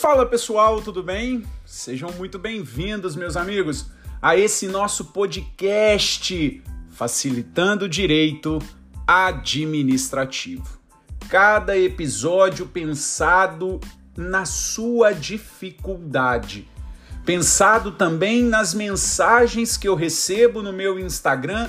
Fala pessoal, tudo bem? Sejam muito bem-vindos, meus amigos, a esse nosso podcast Facilitando o Direito Administrativo. Cada episódio pensado na sua dificuldade. Pensado também nas mensagens que eu recebo no meu Instagram,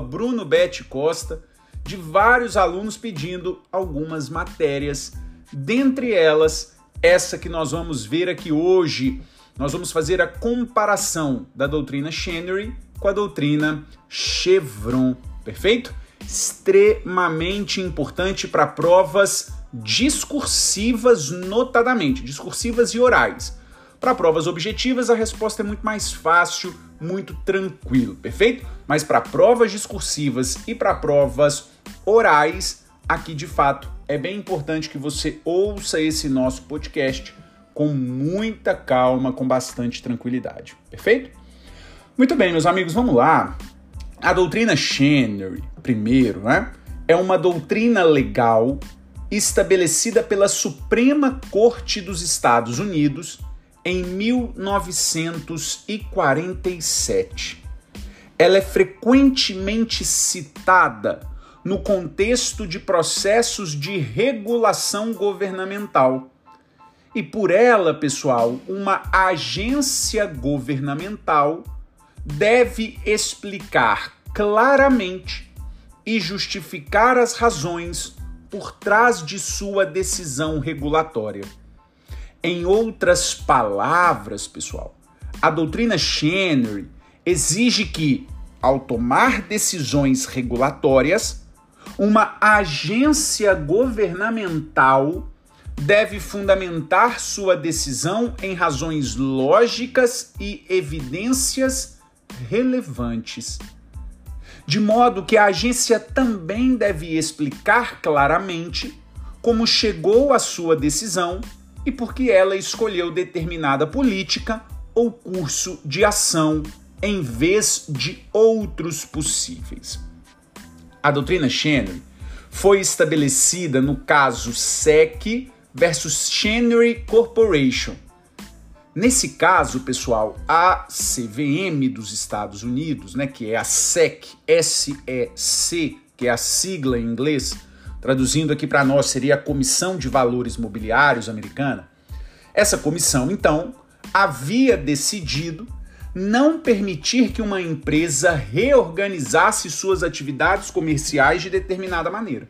BrunoBetCosta, de vários alunos pedindo algumas matérias, dentre elas essa que nós vamos ver aqui hoje. Nós vamos fazer a comparação da doutrina Chenery com a doutrina Chevron, perfeito? Extremamente importante para provas discursivas, notadamente, discursivas e orais. Para provas objetivas, a resposta é muito mais fácil, muito tranquilo, perfeito? Mas para provas discursivas e para provas orais, aqui de fato é bem importante que você ouça esse nosso podcast com muita calma, com bastante tranquilidade, perfeito? Muito bem, meus amigos, vamos lá. A doutrina Chenery, primeiro, né, é uma doutrina legal estabelecida pela Suprema Corte dos Estados Unidos em 1947. Ela é frequentemente citada no contexto de processos de regulação governamental. E por ela, pessoal, uma agência governamental deve explicar claramente e justificar as razões por trás de sua decisão regulatória. Em outras palavras, pessoal, a doutrina Chenery exige que, ao tomar decisões regulatórias, uma agência governamental deve fundamentar sua decisão em razões lógicas e evidências relevantes. De modo que a agência também deve explicar claramente como chegou à sua decisão e por que ela escolheu determinada política ou curso de ação em vez de outros possíveis. A doutrina Chenery foi estabelecida no caso SEC versus Chenery Corporation. Nesse caso, pessoal, a CVM dos Estados Unidos, né, que é a SEC, S-E-C, que é a sigla em inglês, traduzindo aqui para nós seria a Comissão de Valores Mobiliários americana. Essa comissão, então, havia decidido não permitir que uma empresa reorganizasse suas atividades comerciais de determinada maneira.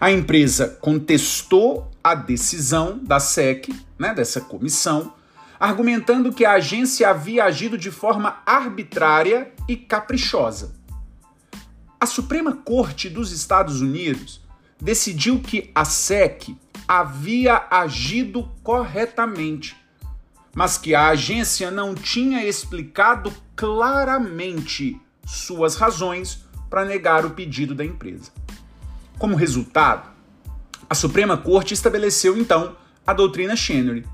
A empresa contestou a decisão da SEC, né, dessa comissão, argumentando que a agência havia agido de forma arbitrária e caprichosa. A Suprema Corte dos Estados Unidos decidiu que a SEC havia agido corretamente mas que a agência não tinha explicado claramente suas razões para negar o pedido da empresa. Como resultado, a Suprema Corte estabeleceu então a doutrina Chenery,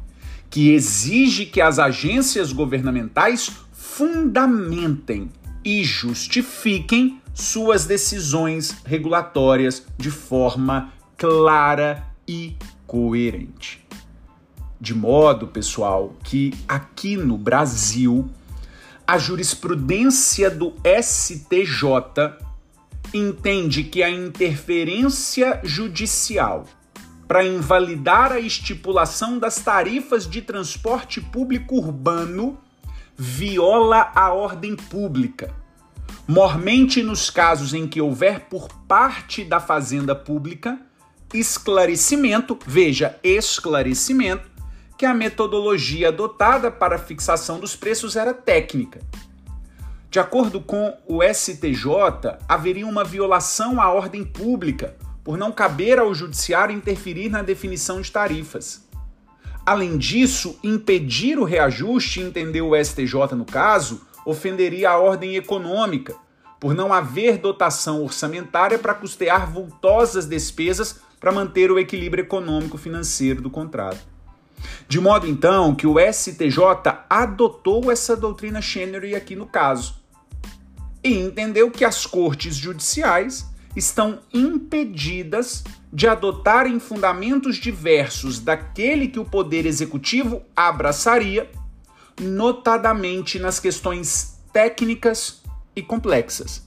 que exige que as agências governamentais fundamentem e justifiquem suas decisões regulatórias de forma clara e coerente. De modo, pessoal, que aqui no Brasil, a jurisprudência do STJ entende que a interferência judicial para invalidar a estipulação das tarifas de transporte público urbano viola a ordem pública. Mormente nos casos em que houver por parte da fazenda pública esclarecimento, veja, esclarecimento que a metodologia adotada para a fixação dos preços era técnica. De acordo com o STJ, haveria uma violação à ordem pública por não caber ao judiciário interferir na definição de tarifas. Além disso, impedir o reajuste, entendeu o STJ no caso, ofenderia a ordem econômica, por não haver dotação orçamentária para custear vultosas despesas para manter o equilíbrio econômico financeiro do contrato. De modo então que o STJ adotou essa doutrina Chenery aqui no caso e entendeu que as cortes judiciais estão impedidas de adotarem fundamentos diversos daquele que o poder executivo abraçaria, notadamente nas questões técnicas e complexas,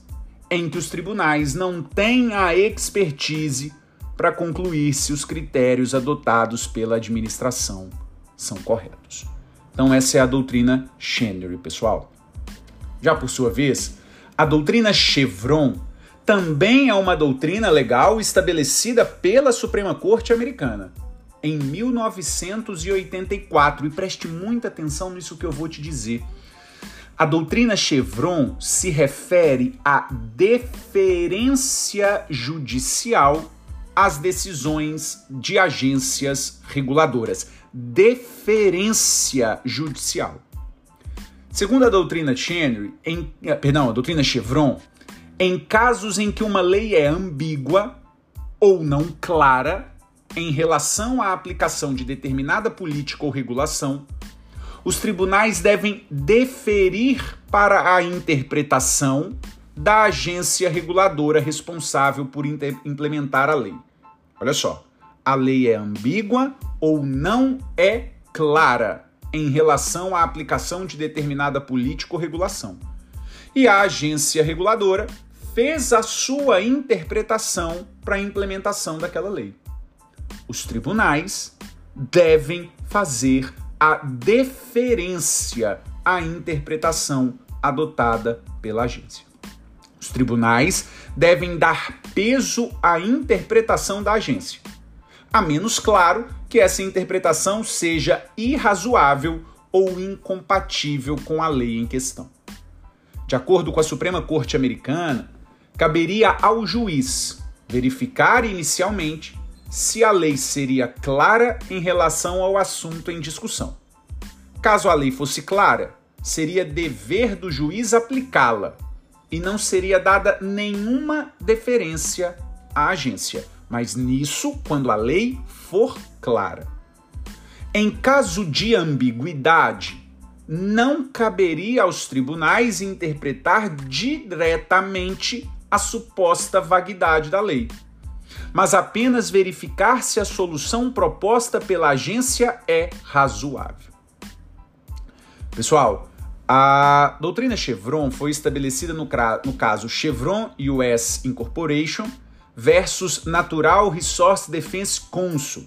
em que os tribunais não têm a expertise para concluir se os critérios adotados pela administração são corretos. Então, essa é a doutrina Chenery, pessoal. Já por sua vez, a doutrina Chevron também é uma doutrina legal estabelecida pela Suprema Corte Americana em 1984. E preste muita atenção nisso que eu vou te dizer. A doutrina Chevron se refere à deferência judicial às decisões de agências reguladoras. Deferência judicial. Segundo a doutrina Chenery, em, eh, perdão, a doutrina Chevron, em casos em que uma lei é ambígua ou não clara em relação à aplicação de determinada política ou regulação, os tribunais devem deferir para a interpretação da agência reguladora responsável por implementar a lei. Olha só, a lei é ambígua ou não é clara em relação à aplicação de determinada política ou regulação. E a agência reguladora fez a sua interpretação para a implementação daquela lei. Os tribunais devem fazer a deferência à interpretação adotada pela agência. Tribunais devem dar peso à interpretação da agência, a menos claro que essa interpretação seja irrazoável ou incompatível com a lei em questão. De acordo com a Suprema Corte Americana, caberia ao juiz verificar inicialmente se a lei seria clara em relação ao assunto em discussão. Caso a lei fosse clara, seria dever do juiz aplicá-la e não seria dada nenhuma deferência à agência, mas nisso quando a lei for clara. Em caso de ambiguidade, não caberia aos tribunais interpretar diretamente a suposta vaguidade da lei, mas apenas verificar se a solução proposta pela agência é razoável. Pessoal, a doutrina Chevron foi estabelecida no, no caso Chevron US Incorporation versus Natural Resource Defense Council.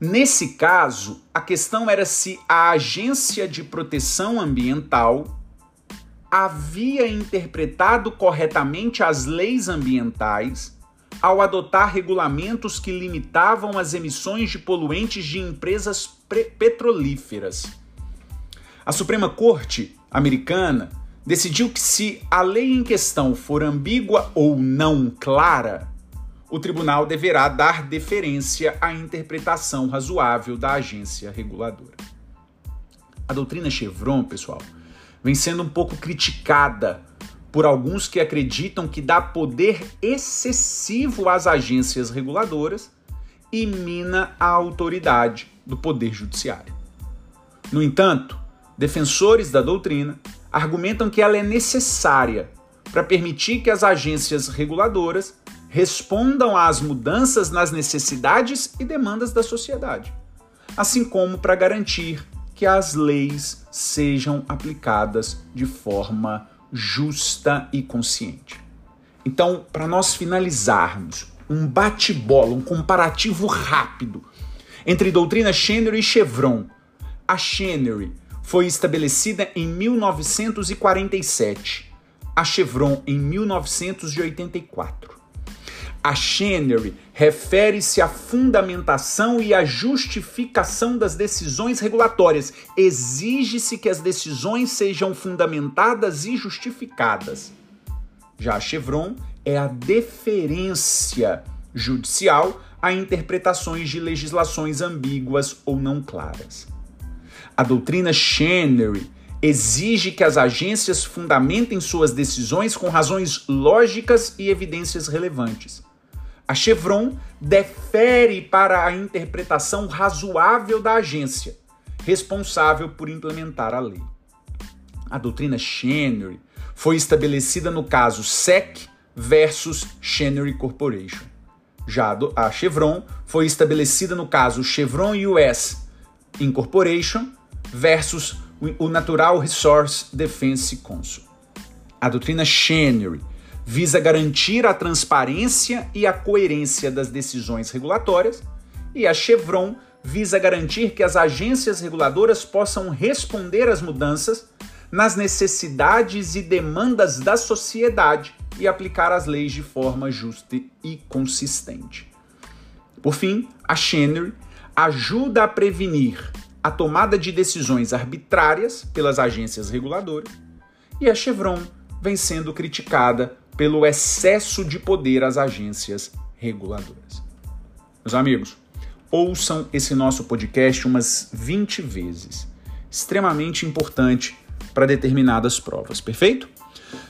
Nesse caso, a questão era se a Agência de Proteção Ambiental havia interpretado corretamente as leis ambientais ao adotar regulamentos que limitavam as emissões de poluentes de empresas petrolíferas. A Suprema Corte americana decidiu que se a lei em questão for ambígua ou não clara, o tribunal deverá dar deferência à interpretação razoável da agência reguladora. A doutrina Chevron, pessoal, vem sendo um pouco criticada por alguns que acreditam que dá poder excessivo às agências reguladoras e mina a autoridade do poder judiciário. No entanto, defensores da doutrina argumentam que ela é necessária para permitir que as agências reguladoras respondam às mudanças nas necessidades e demandas da sociedade, assim como para garantir que as leis sejam aplicadas de forma justa e consciente. Então, para nós finalizarmos, um bate-bola, um comparativo rápido entre doutrina Chenery e Chevron. A Chenery foi estabelecida em 1947, a Chevron em 1984. A Chenery refere-se à fundamentação e à justificação das decisões regulatórias. Exige-se que as decisões sejam fundamentadas e justificadas. Já a Chevron é a deferência judicial a interpretações de legislações ambíguas ou não claras. A doutrina Chenery exige que as agências fundamentem suas decisões com razões lógicas e evidências relevantes. A Chevron defere para a interpretação razoável da agência, responsável por implementar a lei. A doutrina Chenery foi estabelecida no caso SEC versus Chenery Corporation. Já a Chevron foi estabelecida no caso Chevron US Incorporation versus o Natural Resource Defense Council. A doutrina Chenery visa garantir a transparência e a coerência das decisões regulatórias e a Chevron visa garantir que as agências reguladoras possam responder às mudanças nas necessidades e demandas da sociedade e aplicar as leis de forma justa e consistente. Por fim, a Chenery ajuda a prevenir a tomada de decisões arbitrárias pelas agências reguladoras e a Chevron vem sendo criticada pelo excesso de poder às agências reguladoras. Meus amigos, ouçam esse nosso podcast umas 20 vezes. Extremamente importante para determinadas provas, perfeito?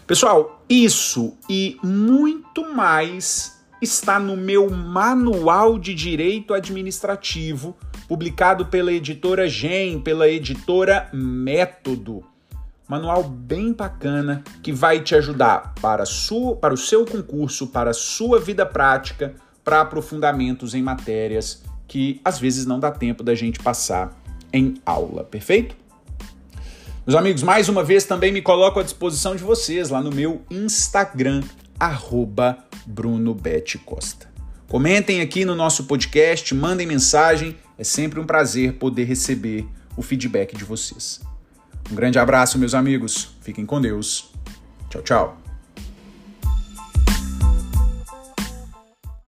Pessoal, isso e muito mais está no meu Manual de Direito Administrativo, publicado pela editora GEM, pela editora Método. Manual bem bacana que vai te ajudar para, sua, para o seu concurso, para a sua vida prática, para aprofundamentos em matérias que às vezes não dá tempo da gente passar em aula, perfeito? Meus amigos, mais uma vez também me coloco à disposição de vocês lá no meu Instagram, arroba Bruno Costa. Comentem aqui no nosso podcast, mandem mensagem, é sempre um prazer poder receber o feedback de vocês. Um grande abraço, meus amigos, fiquem com Deus. Tchau, tchau.